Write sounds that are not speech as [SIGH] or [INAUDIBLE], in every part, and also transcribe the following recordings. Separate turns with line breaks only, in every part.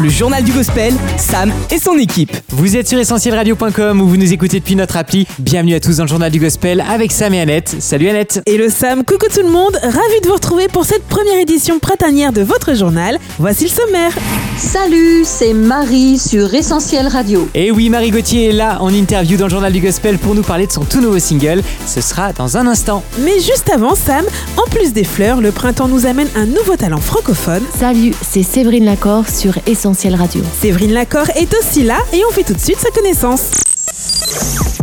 Le journal du gospel, Sam et son équipe.
Vous êtes sur essentielradio.com où vous nous écoutez depuis notre appli. Bienvenue à tous dans le journal du gospel avec Sam et Annette. Salut Annette.
Et le Sam, coucou tout le monde, ravi de vous retrouver pour cette première édition printanière de votre journal. Voici le sommaire.
Salut, c'est Marie sur Essentiel Radio.
Et oui, Marie Gauthier est là en interview dans le journal du gospel pour nous parler de son tout nouveau single. Ce sera dans un instant.
Mais juste avant, Sam, en plus des fleurs, le printemps nous amène un nouveau talent francophone.
Salut, c'est Séverine Lacor sur Essentiel Radio.
Séverine Lacor est aussi là et on fait tout de suite sa connaissance.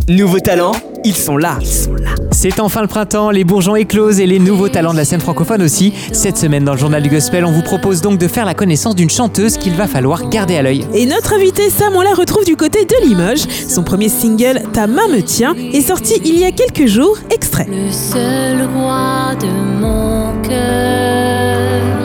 Nouveaux talents, ils sont là. Ils sont là.
C'est enfin le printemps, les bourgeons éclosent et les nouveaux talents de la scène francophone aussi. Cette semaine dans le journal du gospel, on vous propose donc de faire la connaissance d'une chanteuse qu'il va falloir garder à l'œil.
Et notre invité Sam, on la retrouve du côté de Limoges. Son premier single, Ta main me tient, est sorti il y a quelques jours. Extrait.
Le seul roi de mon cœur,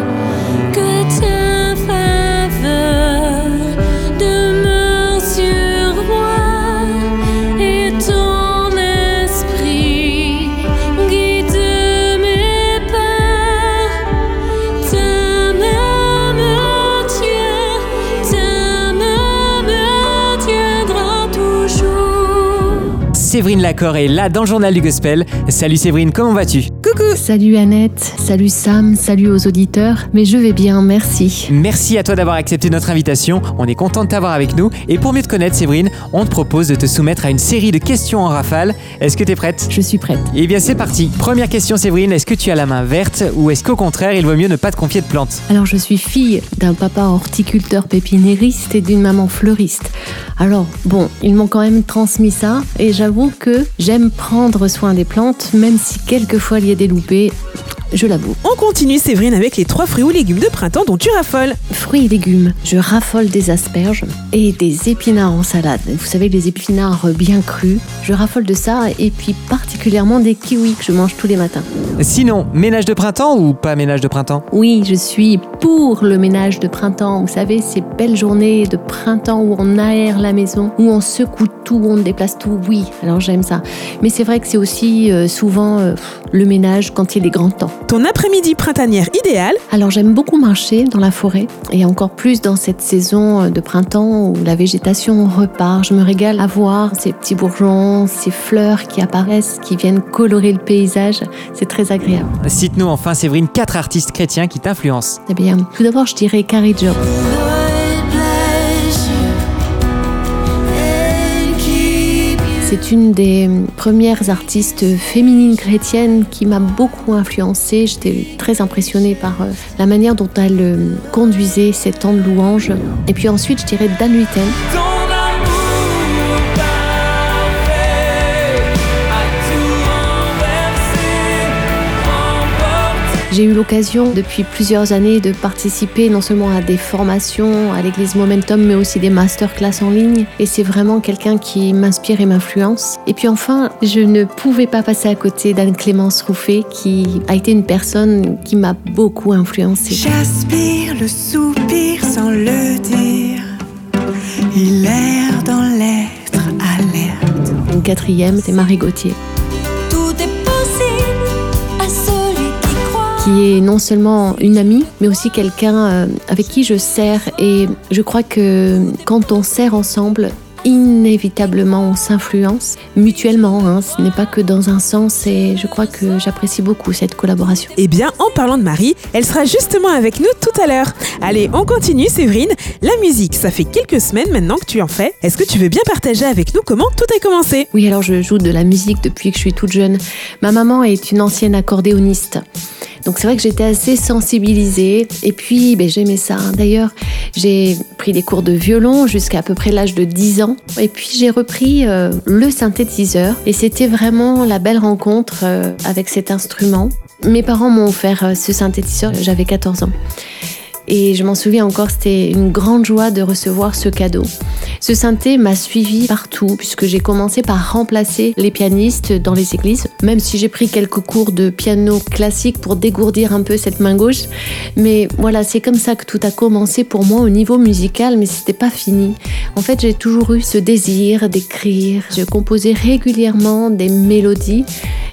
Séverine Lacor est là dans le journal du gospel. Salut Séverine, comment vas-tu?
Coucou.
Salut Annette, salut Sam, salut aux auditeurs. Mais je vais bien, merci.
Merci à toi d'avoir accepté notre invitation. On est content de t'avoir avec nous. Et pour mieux te connaître, Séverine, on te propose de te soumettre à une série de questions en rafale. Est-ce que t'es prête?
Je suis prête.
Eh bien, c'est parti. Première question, Séverine. Est-ce que tu as la main verte ou est-ce qu'au contraire, il vaut mieux ne pas te confier de plantes
Alors je suis fille d'un papa horticulteur pépinériste et d'une maman fleuriste. Alors bon, ils m'ont quand même transmis ça et j'avoue que j'aime prendre soin des plantes, même si quelquefois il y a des développer je l'avoue.
On continue Séverine avec les trois fruits ou légumes de printemps dont tu raffoles.
Fruits et légumes, je raffole des asperges et des épinards en salade. Vous savez, les épinards bien crus. Je raffole de ça et puis particulièrement des kiwis que je mange tous les matins.
Sinon, ménage de printemps ou pas ménage de printemps?
Oui, je suis pour le ménage de printemps. Vous savez, ces belles journées de printemps où on aère la maison, où on secoue tout, où on déplace tout. Oui, alors j'aime ça. Mais c'est vrai que c'est aussi euh, souvent euh, le ménage quand il est grand temps.
Ton après-midi printanière idéal,
Alors j'aime beaucoup marcher dans la forêt et encore plus dans cette saison euh, de printemps où la végétation repart. Je me régale à voir ces petits bourgeons, ces fleurs qui apparaissent, qui viennent colorer le paysage. C'est très agréable.
Cite-nous enfin, Séverine, quatre artistes chrétiens qui t'influencent.
Eh bien, tout d'abord, je dirais Carrie Job. C'est une des premières artistes féminines chrétiennes qui m'a beaucoup influencée. J'étais très impressionnée par euh, la manière dont elle euh, conduisait ses temps de louange. Et puis ensuite, je dirais Dan Huiten. J'ai eu l'occasion depuis plusieurs années de participer non seulement à des formations à l'église Momentum, mais aussi des masterclass en ligne. Et c'est vraiment quelqu'un qui m'inspire et m'influence. Et puis enfin, je ne pouvais pas passer à côté d'Anne-Clémence Rouffet, qui a été une personne qui m'a beaucoup influencée.
J'aspire le soupir sans le dire. Il erre dans l'être alerte.
Une quatrième, c'est Marie Gauthier.
Qui
est non seulement une amie, mais aussi quelqu'un euh, avec qui je sers. Et je crois que quand on sert ensemble, inévitablement on s'influence mutuellement. hein. Ce n'est pas que dans un sens et je crois que j'apprécie beaucoup cette collaboration.
Eh bien, en parlant de Marie, elle sera justement avec nous tout à l'heure. Allez, on continue, Séverine. La musique, ça fait quelques semaines maintenant que tu en fais. Est-ce que tu veux bien partager avec nous comment tout a commencé?
Oui, alors je joue de la musique depuis que je suis toute jeune. Ma maman est une ancienne accordéoniste. Donc c'est vrai que j'étais assez sensibilisée et puis ben, j'aimais ça. D'ailleurs, j'ai pris des cours de violon jusqu'à à peu près l'âge de 10 ans et puis j'ai repris euh, le synthétiseur et c'était vraiment la belle rencontre euh, avec cet instrument. Mes parents m'ont offert euh, ce synthétiseur, j'avais 14 ans. Et je m'en souviens encore, c'était une grande joie de recevoir ce cadeau. Ce synthé m'a suivi partout puisque j'ai commencé par remplacer les pianistes dans les églises, même si j'ai pris quelques cours de piano classique pour dégourdir un peu cette main gauche. Mais voilà, c'est comme ça que tout a commencé pour moi au niveau musical, mais c'était pas fini. En fait, j'ai toujours eu ce désir d'écrire. Je composais régulièrement des mélodies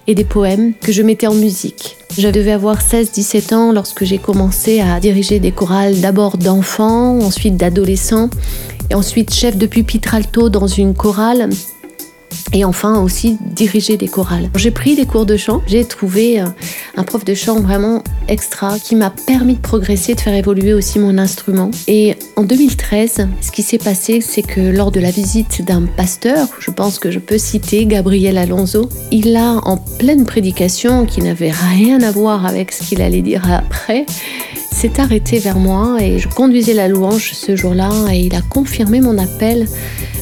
et des poèmes que je mettais en musique. Je devais avoir 16-17 ans lorsque j'ai commencé à diriger des chorales d'abord d'enfants, ensuite d'adolescents, et ensuite chef de pupitre alto dans une chorale et enfin aussi diriger des chorales. J'ai pris des cours de chant, j'ai trouvé euh, un prof de chant vraiment extra qui m'a permis de progresser, de faire évoluer aussi mon instrument. Et en 2013, ce qui s'est passé, c'est que lors de la visite d'un pasteur, je pense que je peux citer Gabriel Alonso, il a en pleine prédication qui n'avait rien à voir avec ce qu'il allait dire après, s'est arrêté vers moi et je conduisais la louange ce jour-là et il a confirmé mon appel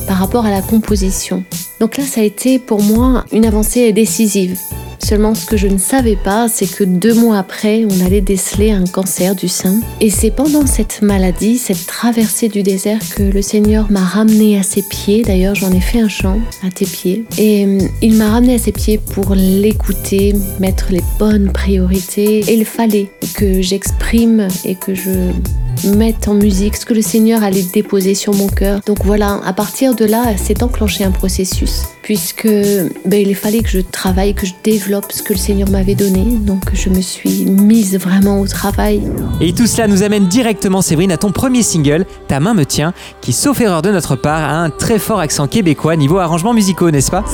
par rapport à la composition. Donc là, ça a été pour moi une avancée décisive. Seulement, ce que je ne savais pas, c'est que deux mois après, on allait déceler un cancer du sein. Et c'est pendant cette maladie, cette traversée du désert, que le Seigneur m'a ramené à ses pieds. D'ailleurs, j'en ai fait un chant à tes pieds. Et euh, il m'a ramené à ses pieds pour l'écouter, mettre les bonnes priorités. Et il fallait que j'exprime et que je mettre en musique ce que le Seigneur allait déposer sur mon cœur. Donc voilà, à partir de là, s'est enclenché un processus, puisque ben, il fallait que je travaille, que je développe ce que le Seigneur m'avait donné. Donc je me suis mise vraiment au travail.
Et tout cela nous amène directement, Séverine, à ton premier single, Ta main me tient, qui, sauf erreur de notre part, a un très fort accent québécois niveau arrangements musicaux, n'est-ce pas?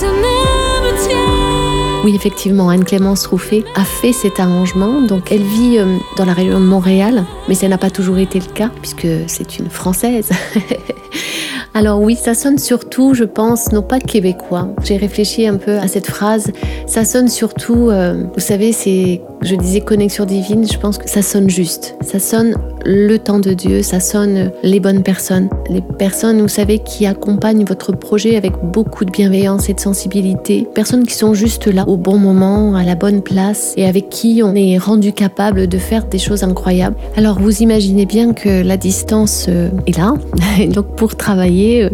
Oui, effectivement, Anne-Clémence Rouffet a fait cet arrangement. Donc, elle vit euh, dans la région de Montréal, mais ça n'a pas toujours été le cas, puisque c'est une Française. [LAUGHS] Alors oui, ça sonne surtout, je pense, non pas québécois. J'ai réfléchi un peu à cette phrase. Ça sonne surtout, euh, vous savez, c'est, je disais connexion divine, je pense que ça sonne juste. Ça sonne le temps de Dieu, ça sonne les bonnes personnes. Les personnes, vous savez, qui accompagnent votre projet avec beaucoup de bienveillance et de sensibilité. Personnes qui sont juste là au bon moment, à la bonne place et avec qui on est rendu capable de faire des choses incroyables. Alors vous imaginez bien que la distance euh, est là. [LAUGHS] Donc pour travailler, euh,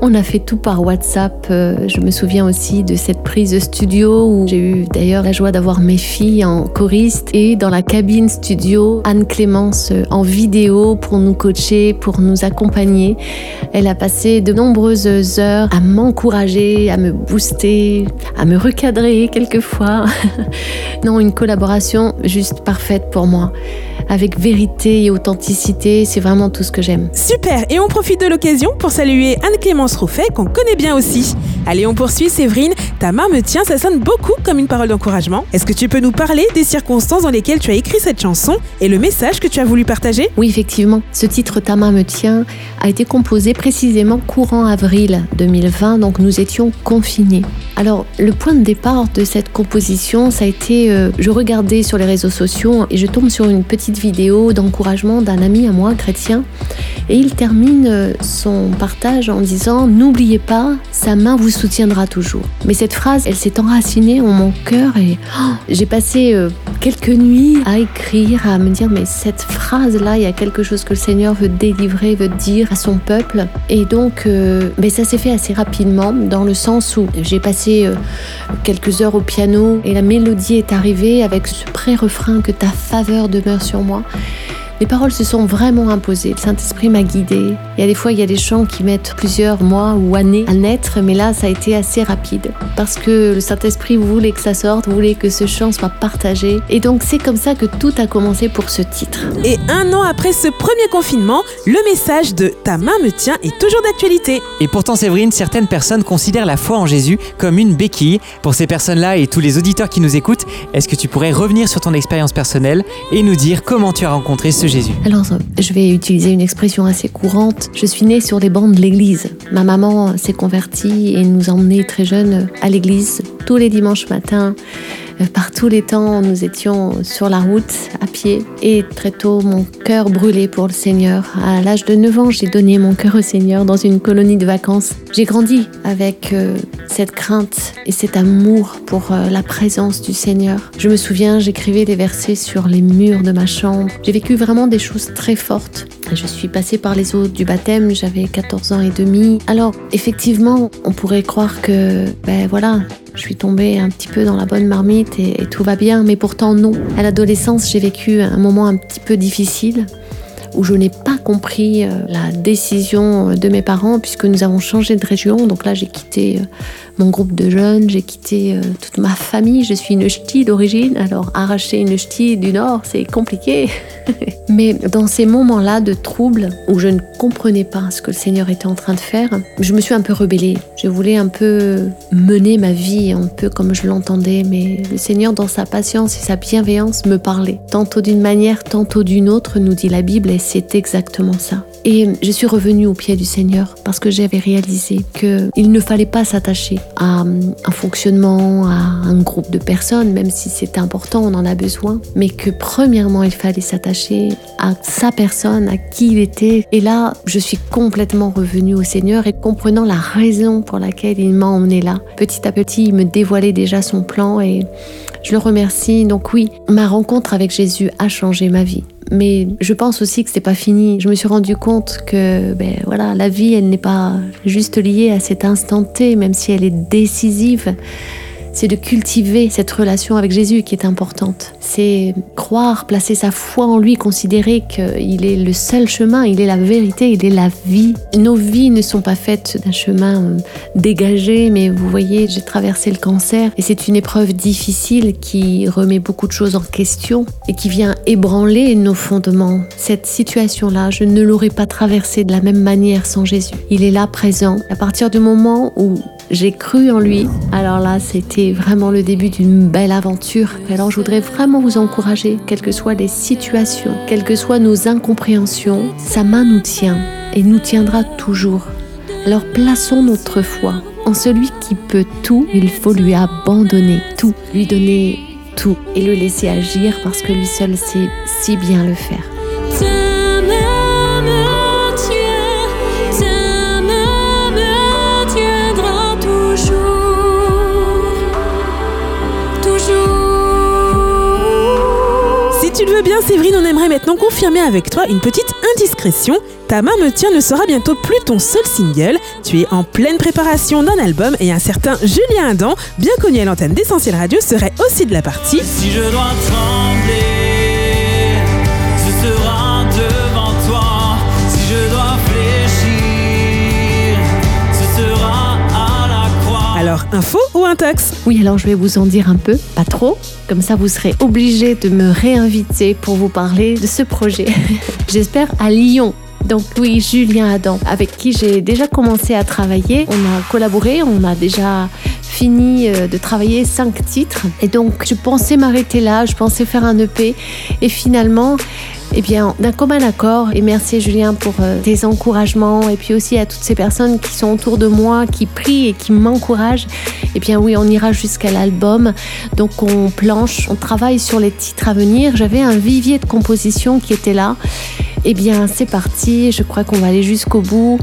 on a fait tout par WhatsApp. Euh, je me souviens aussi de cette prise de studio où j'ai eu d'ailleurs la joie d'avoir mes filles en et dans la cabine studio Anne Clémence euh, en vidéo pour nous coacher, pour nous accompagner. Elle a passé de nombreuses heures à m'encourager, à me booster, à me recadrer quelquefois. [LAUGHS] non, une collaboration juste parfaite pour moi. Avec vérité et authenticité, c'est vraiment tout ce que j'aime.
Super Et on profite de l'occasion pour saluer Anne-Clémence Rouffet, qu'on connaît bien aussi. Allez, on poursuit, Séverine. Ta main me tient, ça sonne beaucoup comme une parole d'encouragement. Est-ce que tu peux nous parler des circonstances dans lesquelles tu as écrit cette chanson et le message que tu as voulu partager?
Oui, effectivement, ce titre Ta main me tient a été composé précisément courant avril 2020, donc nous étions confinés. Alors, le point de départ de cette composition, ça a été, euh, je regardais sur les réseaux sociaux et je tombe sur une petite vidéo d'encouragement d'un ami à moi, chrétien, et il termine euh, son partage en disant N'oubliez pas, sa main vous soutiendra toujours. Mais cette phrase, elle s'est enracinée en mon cœur et oh, j'ai passé euh, quelques nuits à écrire, à me dire Mais cette phrase-là, il y a quelque chose que le Seigneur veut délivrer, veut dire à son peuple. Et donc, euh, mais ça s'est fait assez rapidement, dans le sens où j'ai passé euh, quelques heures au piano et la mélodie est arrivée avec ce pré-refrain que ta faveur demeure sur moi. Les paroles se sont vraiment imposées. Le Saint-Esprit m'a guidée. Il y a des fois, il y a des chants qui mettent plusieurs mois ou années à naître, mais là, ça a été assez rapide. Parce que le Saint-Esprit voulait que ça sorte, voulait que ce chant soit partagé. Et donc, c'est comme ça que tout a commencé pour ce titre.
Et un an après ce premier confinement, le message de Ta main me tient est toujours d'actualité.
Et pourtant, Séverine, certaines personnes considèrent la foi en Jésus comme une béquille. Pour ces personnes-là et tous les auditeurs qui nous écoutent, est-ce que tu pourrais revenir sur ton expérience personnelle et nous dire comment tu as rencontré ce Jésus
Alors, je vais utiliser une expression assez courante. Je suis née sur les bancs de l'église. Ma maman s'est convertie et nous emmenait très jeune à l'église tous les dimanches matins. Euh, Par tous les temps, nous étions sur la route, à pied, et très tôt, mon cœur brûlait pour le Seigneur. À l'âge de 9 ans, j'ai donné mon cœur au Seigneur dans une colonie de vacances. J'ai grandi avec euh, cette crainte et cet amour pour euh, la présence du Seigneur. Je me souviens, j'écrivais des versets sur les murs de ma chambre. J'ai vécu vraiment des choses très fortes. Je suis passée par les eaux du baptême, j'avais 14 ans et demi. Alors, effectivement, on pourrait croire que, ben voilà, je suis tombée un petit peu dans la bonne marmite et, tout va bien, mais pourtant non. À l'adolescence, j'ai vécu un moment un petit peu difficile où je n'ai pas compris euh, la décision de mes parents puisque nous avons changé de région. Donc là, j'ai quitté euh, mon groupe de jeunes, j'ai quitté euh, toute ma famille. Je suis une ch'ti d'origine, alors arracher une ch'ti du Nord, c'est compliqué. [LAUGHS] Mais dans ces moments-là de trouble où je ne comprenais pas ce que le Seigneur était en train de faire, je me suis un peu rebellée. Je voulais un peu mener ma vie un peu comme je l'entendais, mais le Seigneur, dans sa patience et sa bienveillance, me parlait. Tantôt d'une manière, tantôt d'une autre, nous dit la Bible, c'est exactement ça. Et je suis revenue au pied du Seigneur parce que j'avais réalisé qu'il ne fallait pas s'attacher à un fonctionnement, à un groupe de personnes, même si c'est important, on en a besoin, mais que premièrement, il fallait s'attacher à sa personne, à qui il était. Et là, je suis complètement revenue au Seigneur et comprenant la raison pour laquelle il m'a emmenée là. Petit à petit, il me dévoilait déjà son plan et je le remercie. Donc oui, ma rencontre avec Jésus a changé ma vie. Mais je pense aussi que c'est pas fini. Je me suis rendu compte que, ben voilà, la vie, elle n'est pas juste liée à cet instant T, même si elle est décisive. C'est de cultiver cette relation avec Jésus qui est importante. C'est croire, placer sa foi en lui, considérer qu'il est le seul chemin, il est la vérité, il est la vie. Nos vies ne sont pas faites d'un chemin euh, dégagé, mais vous voyez, j'ai traversé le cancer et c'est une épreuve difficile qui remet beaucoup de choses en question et qui vient ébranler nos fondements. Cette situation-là, je ne l'aurais pas traversée de la même manière sans Jésus. Il est là présent. À partir du moment où j'ai cru en lui. Alors là, c'était vraiment le début d'une belle aventure. Alors je voudrais vraiment vous encourager, quelles que soient les situations, quelles que soient nos incompréhensions, sa main nous tient et nous tiendra toujours. Alors plaçons notre foi en celui qui peut tout. Il faut lui abandonner tout, lui donner tout et le laisser agir parce que lui seul sait si bien le faire.
Veux bien, Séverine, on aimerait maintenant confirmer avec toi une petite indiscrétion. Ta main me tient ne sera bientôt plus ton seul single. Tu es en pleine préparation d'un album et un certain Julien Adam, bien connu à l'antenne d'Essentiel Radio, serait aussi de la partie.
Si je dois trembler, ce sera devant toi. Si je dois fléchir, ce sera à la croix.
Alors, info
Oui, alors je vais vous en dire un peu, pas trop, comme ça vous serez obligé de me réinviter pour vous parler de ce projet. [LAUGHS] J'espère à Lyon. Donc oui, Julien Adam, avec qui j'ai déjà commencé à travailler. On a collaboré, on a déjà fini euh, de travailler cinq titres. Et donc je pensais m'arrêter là, je pensais faire un EP. Et finalement, eh bien, d'un commun accord, et merci Julien pour euh, tes encouragements, et puis aussi à toutes ces personnes qui sont autour de moi, qui prient et qui m'encouragent, eh bien oui, on ira jusqu'à l'album. Donc on planche, on travaille sur les titres à venir. J'avais un vivier de composition qui était là. Eh bien, c'est parti. Je crois qu'on va aller jusqu'au bout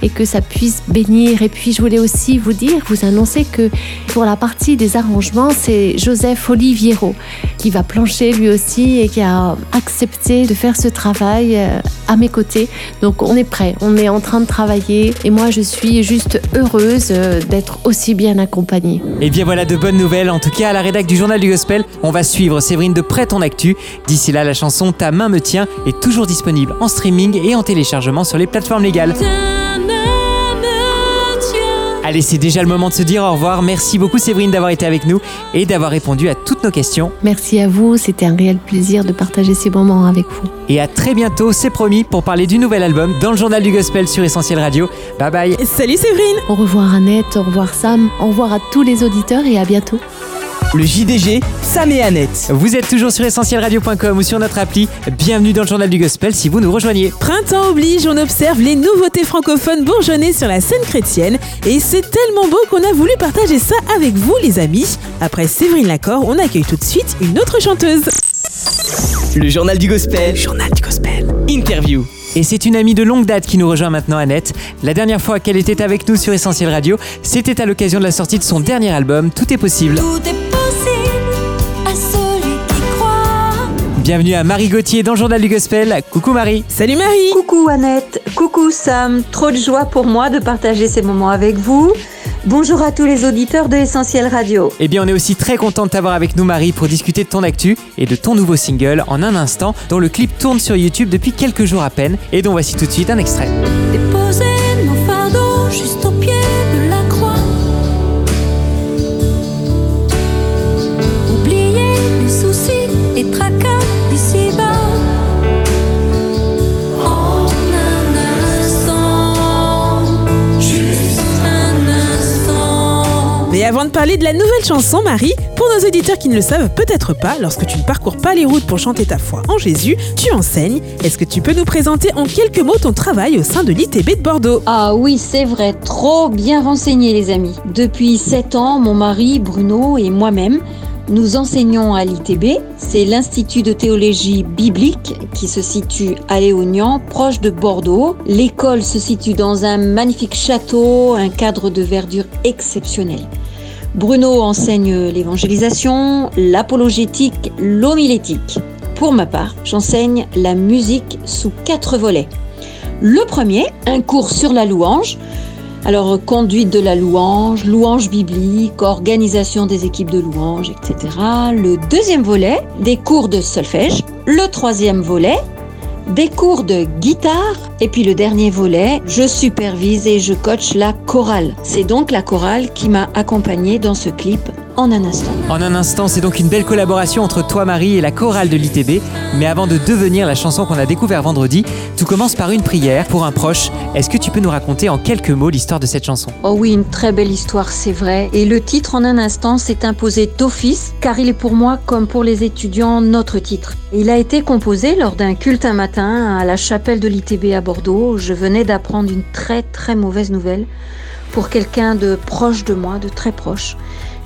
et que ça puisse bénir. Et puis, je voulais aussi vous dire, vous annoncer que pour la partie des arrangements, c'est Joseph Oliviero qui va plancher lui aussi et qui a accepté de faire ce travail euh, à mes côtés. Donc, on est prêt. On est en train de travailler et moi, je suis juste heureuse euh, d'être aussi bien accompagnée.
Et bien voilà de bonnes nouvelles. En tout cas, à la rédac du Journal du Gospel, on va suivre Séverine de près ton actu. D'ici là, la chanson Ta main me tient est toujours disponible en streaming et en téléchargement sur les plateformes légales. Allez, c'est déjà le moment de se dire au revoir. Merci beaucoup Séverine d'avoir été avec nous et d'avoir répondu à toutes nos questions.
Merci à vous. C'était un réel plaisir de partager ces moments avec vous.
Et à très bientôt, c'est promis, pour parler du nouvel album dans le Journal du Gospel sur Essentiel Radio. Bye bye.
Salut Séverine
Au revoir Annette, au revoir Sam, au revoir à tous les auditeurs et à bientôt.
Le JDG, Sam et Annette.
Vous êtes toujours sur essentielradio.com ou sur notre appli. Bienvenue dans le journal du gospel si vous nous rejoignez.
Printemps oblige, on observe les nouveautés francophones bourgeonner sur la scène chrétienne et c'est tellement beau qu'on a voulu partager ça avec vous les amis. Après Séverine Lacor, on accueille tout de suite une autre chanteuse.
Le journal du gospel. journal du gospel. Interview.
Et c'est une amie de longue date qui nous rejoint maintenant, Annette. La dernière fois qu'elle était avec nous sur Essentiel Radio, c'était à l'occasion de la sortie de son dernier album, Tout est possible.
Tout est possible
Bienvenue à Marie Gauthier dans le journal du gospel. Coucou Marie.
Salut Marie
Coucou Annette, coucou Sam, trop de joie pour moi de partager ces moments avec vous. Bonjour à tous les auditeurs de Essentiel Radio.
Eh bien, on est aussi très content de t'avoir avec nous, Marie, pour discuter de ton actu et de ton nouveau single en un instant, dont le clip tourne sur YouTube depuis quelques jours à peine et dont voici tout de suite un extrait.
Avant de parler de la nouvelle chanson, Marie, pour nos auditeurs qui ne le savent peut-être pas, lorsque tu ne parcours pas les routes pour chanter ta foi en Jésus, tu enseignes. Est-ce que tu peux nous présenter en quelques mots ton travail au sein de l'ITB de Bordeaux?
Ah oui, c'est vrai, trop bien renseigné les amis. Depuis 7 ans, mon mari Bruno et moi-même, nous enseignons à l'ITB. C'est l'Institut de théologie biblique qui se situe à Léognan, proche de Bordeaux. L'école se situe dans un magnifique château, un cadre de verdure exceptionnel. Bruno enseigne l'évangélisation, l'apologétique, l'homilétique. Pour ma part, j'enseigne la musique sous quatre volets. Le premier, un cours sur la louange. Alors, conduite de la louange, louange biblique, organisation des équipes de louange, etc. Le deuxième volet, des cours de solfège. Le troisième volet, des cours de guitare. Et puis le dernier volet, je supervise et je coach la chorale. C'est donc la chorale qui m'a accompagnée dans ce clip en un instant.
En un instant, c'est donc une belle collaboration entre toi, Marie, et la chorale de l'ITB. Mais avant de devenir la chanson qu'on a découvert vendredi, tout commence par une prière pour un proche. Est-ce que tu peux nous raconter en quelques mots l'histoire de cette chanson?
Oh oui, une très belle histoire, c'est vrai. Et le titre en un instant s'est imposé d'office, car il est pour moi, comme pour les étudiants, notre titre. Il a été composé lors d'un culte un matin à la chapelle de l'ITB à Bordeaux. Je venais d'apprendre une très très mauvaise nouvelle pour quelqu'un de proche de moi, de très proche,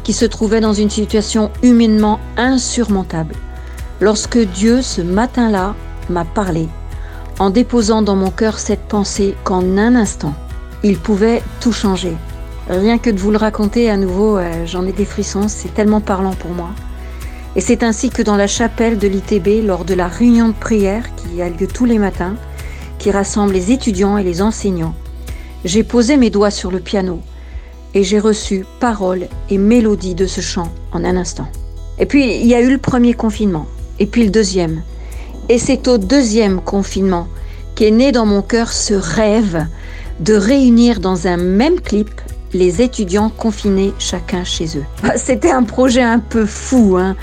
qui se trouvait dans une situation humainement insurmontable. Lorsque Dieu, ce matin-là, m'a parlé, en déposant dans mon cœur cette pensée qu'en un instant, il pouvait tout changer. Rien que de vous le raconter à nouveau, euh, j'en ai des frissons, c'est tellement parlant pour moi. Et c'est ainsi que dans la chapelle de l'ITB, lors de la réunion de prière qui a lieu tous les matins, qui rassemble les étudiants et les enseignants, j'ai posé mes doigts sur le piano et j'ai reçu paroles et mélodies de ce chant en un instant. Et puis il y a eu le premier confinement, et puis le deuxième. Et c'est au deuxième confinement qu'est né dans mon cœur ce rêve de réunir dans un même clip les étudiants confinés chacun chez eux. Ah, C'était un projet un peu fou, hein,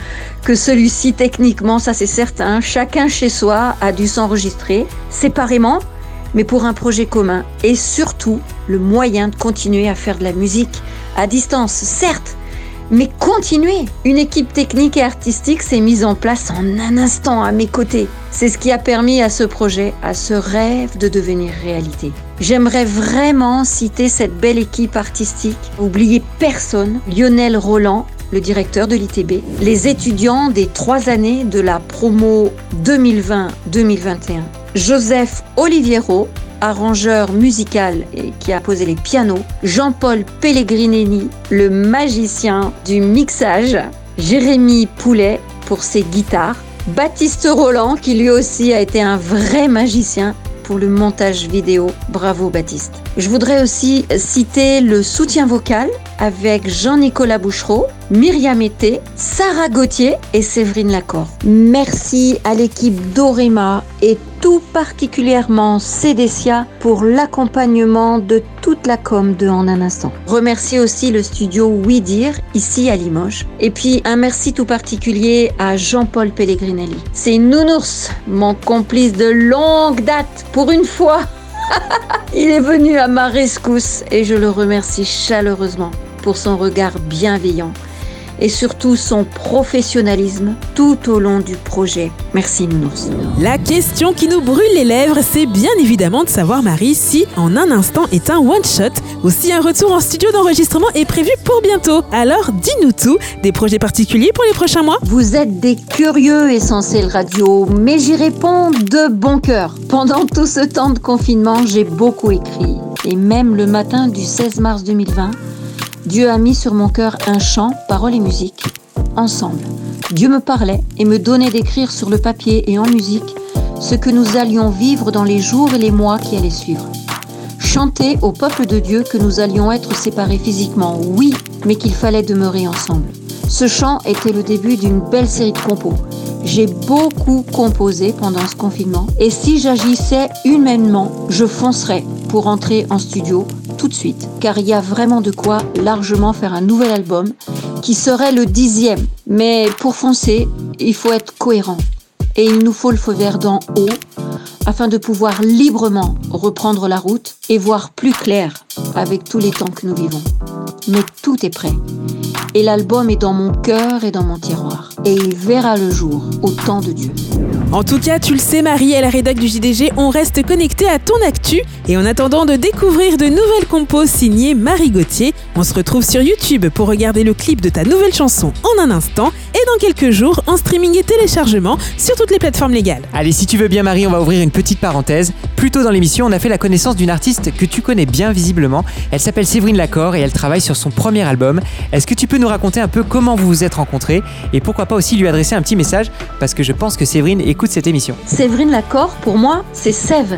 que celui-ci techniquement, ça c'est certain, chacun chez soi a dû s'enregistrer séparément, mais pour un projet commun et surtout le moyen de continuer à faire de la musique à distance, certes, mais continuer. Une équipe technique et artistique s'est mise en place en un instant à mes côtés. C'est ce qui a permis à ce projet, à ce rêve de devenir réalité. J'aimerais vraiment citer cette belle équipe artistique, oublier personne, Lionel Roland, le directeur de l'ITB, les étudiants des trois années de la promo 2020-2021, Joseph Oliviero, arrangeur musical et qui a posé les pianos, Jean-Paul Pellegrinelli, le magicien du mixage, Jérémy Poulet pour ses guitares, Baptiste Roland qui lui aussi a été un vrai magicien pour le montage vidéo. Bravo Baptiste. Je voudrais aussi citer le soutien vocal avec Jean-Nicolas Bouchereau, Myriam Été, Sarah Gauthier et Séverine Lacor. Merci à l'équipe d'Orema et tout particulièrement Cédécia pour l'accompagnement de toute la com de En un instant. Remercier aussi le studio Oui ici à Limoges. Et puis un merci tout particulier à Jean-Paul Pellegrinelli. C'est Nounours, mon complice de longue date. Pour une fois, [LAUGHS] il est venu à ma rescousse et je le remercie chaleureusement pour son regard bienveillant et surtout son professionnalisme tout au long du projet. Merci Nounours.
La question qui nous brûle les lèvres, c'est bien évidemment de savoir, Marie, si En un instant est un one-shot ou si un retour en studio d'enregistrement est prévu pour bientôt. Alors, dis-nous tout, des projets particuliers pour les prochains mois?
Vous êtes des curieux essentiels radio, mais j'y réponds de bon cœur. Pendant tout ce temps de confinement, j'ai beaucoup écrit. Et même le matin du 16 mars 2020, Dieu a mis sur mon cœur un chant, paroles et musique, ensemble. Dieu me parlait et me donnait d'écrire sur le papier et en musique ce que nous allions vivre dans les jours et les mois qui allaient suivre. Chanter au peuple de Dieu que nous allions être séparés physiquement, oui, mais qu'il fallait demeurer ensemble. Ce chant était le début d'une belle série de compos. J'ai beaucoup composé pendant ce confinement et si j'agissais humainement, je foncerais pour entrer en studio suite, car il y a vraiment de quoi largement faire un nouvel album qui serait le dixième. Mais pour foncer, il faut être cohérent et il nous faut le feu vert d'en haut afin de pouvoir librement reprendre la route et voir plus clair avec tous les temps que nous vivons. Mais tout est prêt. Et l'album est dans mon cœur et dans mon tiroir. Et il verra le jour au temps de Dieu.
En tout cas, tu le sais, Marie et la rédac du JDG, on reste connecté à ton actu. Et en attendant de découvrir de nouvelles compos signées Marie Gauthier, on se retrouve sur YouTube pour regarder le clip de ta nouvelle chanson en un instant et dans quelques jours en streaming et téléchargement sur toutes les plateformes légales.
Allez, si tu veux bien, Marie, on va ouvrir une petite parenthèse. Plus tôt dans l'émission, on a fait la connaissance d'une artiste que tu connais bien visiblement. Elle s'appelle Séverine Lacor et elle travaille sur son premier album. Est-ce que tu peux nous raconter un peu comment vous vous êtes rencontrés et pourquoi pas aussi lui adresser un petit message? Parce que je pense que Séverine écoute cette émission.
Séverine Lacor, pour moi, c'est Sève.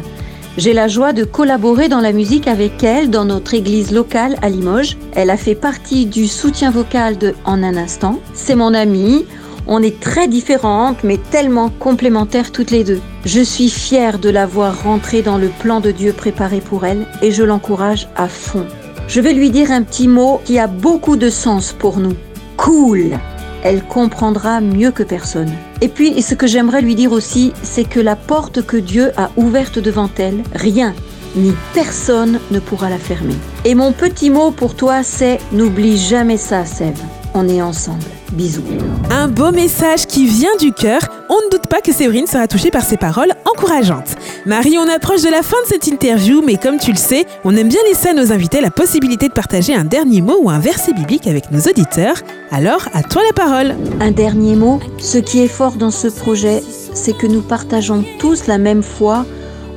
J'ai la joie de collaborer dans la musique avec elle dans notre église locale à Limoges. Elle a fait partie du soutien vocal de En un instant. C'est mon amie. On est très différentes mais tellement complémentaires toutes les deux. Je suis fière de la voir rentrer dans le plan de Dieu préparé pour elle et je l'encourage à fond. Je vais lui dire un petit mot qui a beaucoup de sens pour nous. Cool elle comprendra mieux que personne. Et puis, ce que j'aimerais lui dire aussi, c'est que la porte que Dieu a ouverte devant elle, rien ni personne ne pourra la fermer. Et mon petit mot pour toi, c'est n'oublie jamais ça, Sève. On est ensemble. Bisous.
Un beau message qui vient du cœur. On ne doute pas que Séverine sera touchée par ces paroles encourageantes. Marie, on approche de la fin de cette interview, mais comme tu le sais, on aime bien laisser à nos invités la possibilité de partager un dernier mot ou un verset biblique avec nos auditeurs. Alors, à toi la parole.
Un dernier mot. Ce qui est fort dans ce projet, c'est que nous partageons tous la même foi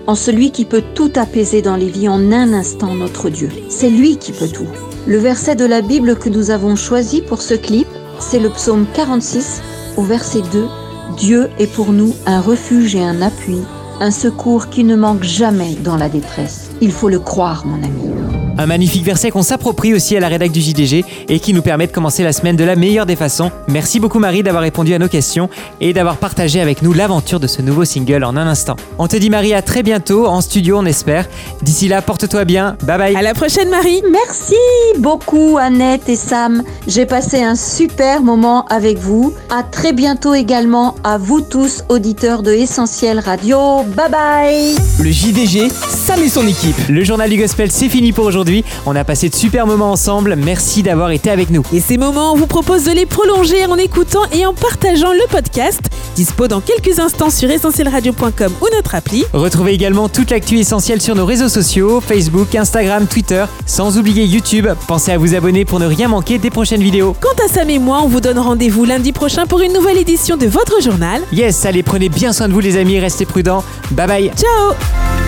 en celui qui peut tout apaiser dans les vies en un instant, notre Dieu. C'est lui qui peut tout. Le verset de la Bible que nous avons choisi pour ce clip, c'est le psaume 46 au verset 2. Dieu est pour nous un refuge et un appui, un secours qui ne manque jamais dans la détresse. Il faut le croire, mon ami.
Un magnifique verset qu'on s'approprie aussi à la rédac du JDG et qui nous permet de commencer la semaine de la meilleure des façons. Merci beaucoup Marie d'avoir répondu à nos questions et d'avoir partagé avec nous l'aventure de ce nouveau single en un instant. On te dit Marie à très bientôt en studio on espère. D'ici là porte-toi bien. Bye bye.
À la prochaine Marie.
Merci beaucoup Annette et Sam. J'ai passé un super moment avec vous. À très bientôt également à vous tous auditeurs de Essentiel Radio. Bye bye.
Le JDG, Sam et son équipe.
Le journal du gospel c'est fini pour aujourd'hui. On a passé de super moments ensemble. Merci d'avoir été avec nous.
Et ces moments, on vous propose de les prolonger en écoutant et en partageant le podcast. Dispo dans quelques instants sur essentielradio.com ou notre appli.
Retrouvez également toute l'actu essentielle sur nos réseaux sociaux, Facebook, Instagram, Twitter, sans oublier YouTube. Pensez à vous abonner pour ne rien manquer des prochaines vidéos.
Quant à Sam et moi, on vous donne rendez-vous lundi prochain pour une nouvelle édition de votre journal.
Yes, allez, prenez bien soin de vous les amis, restez prudents. Bye bye.
Ciao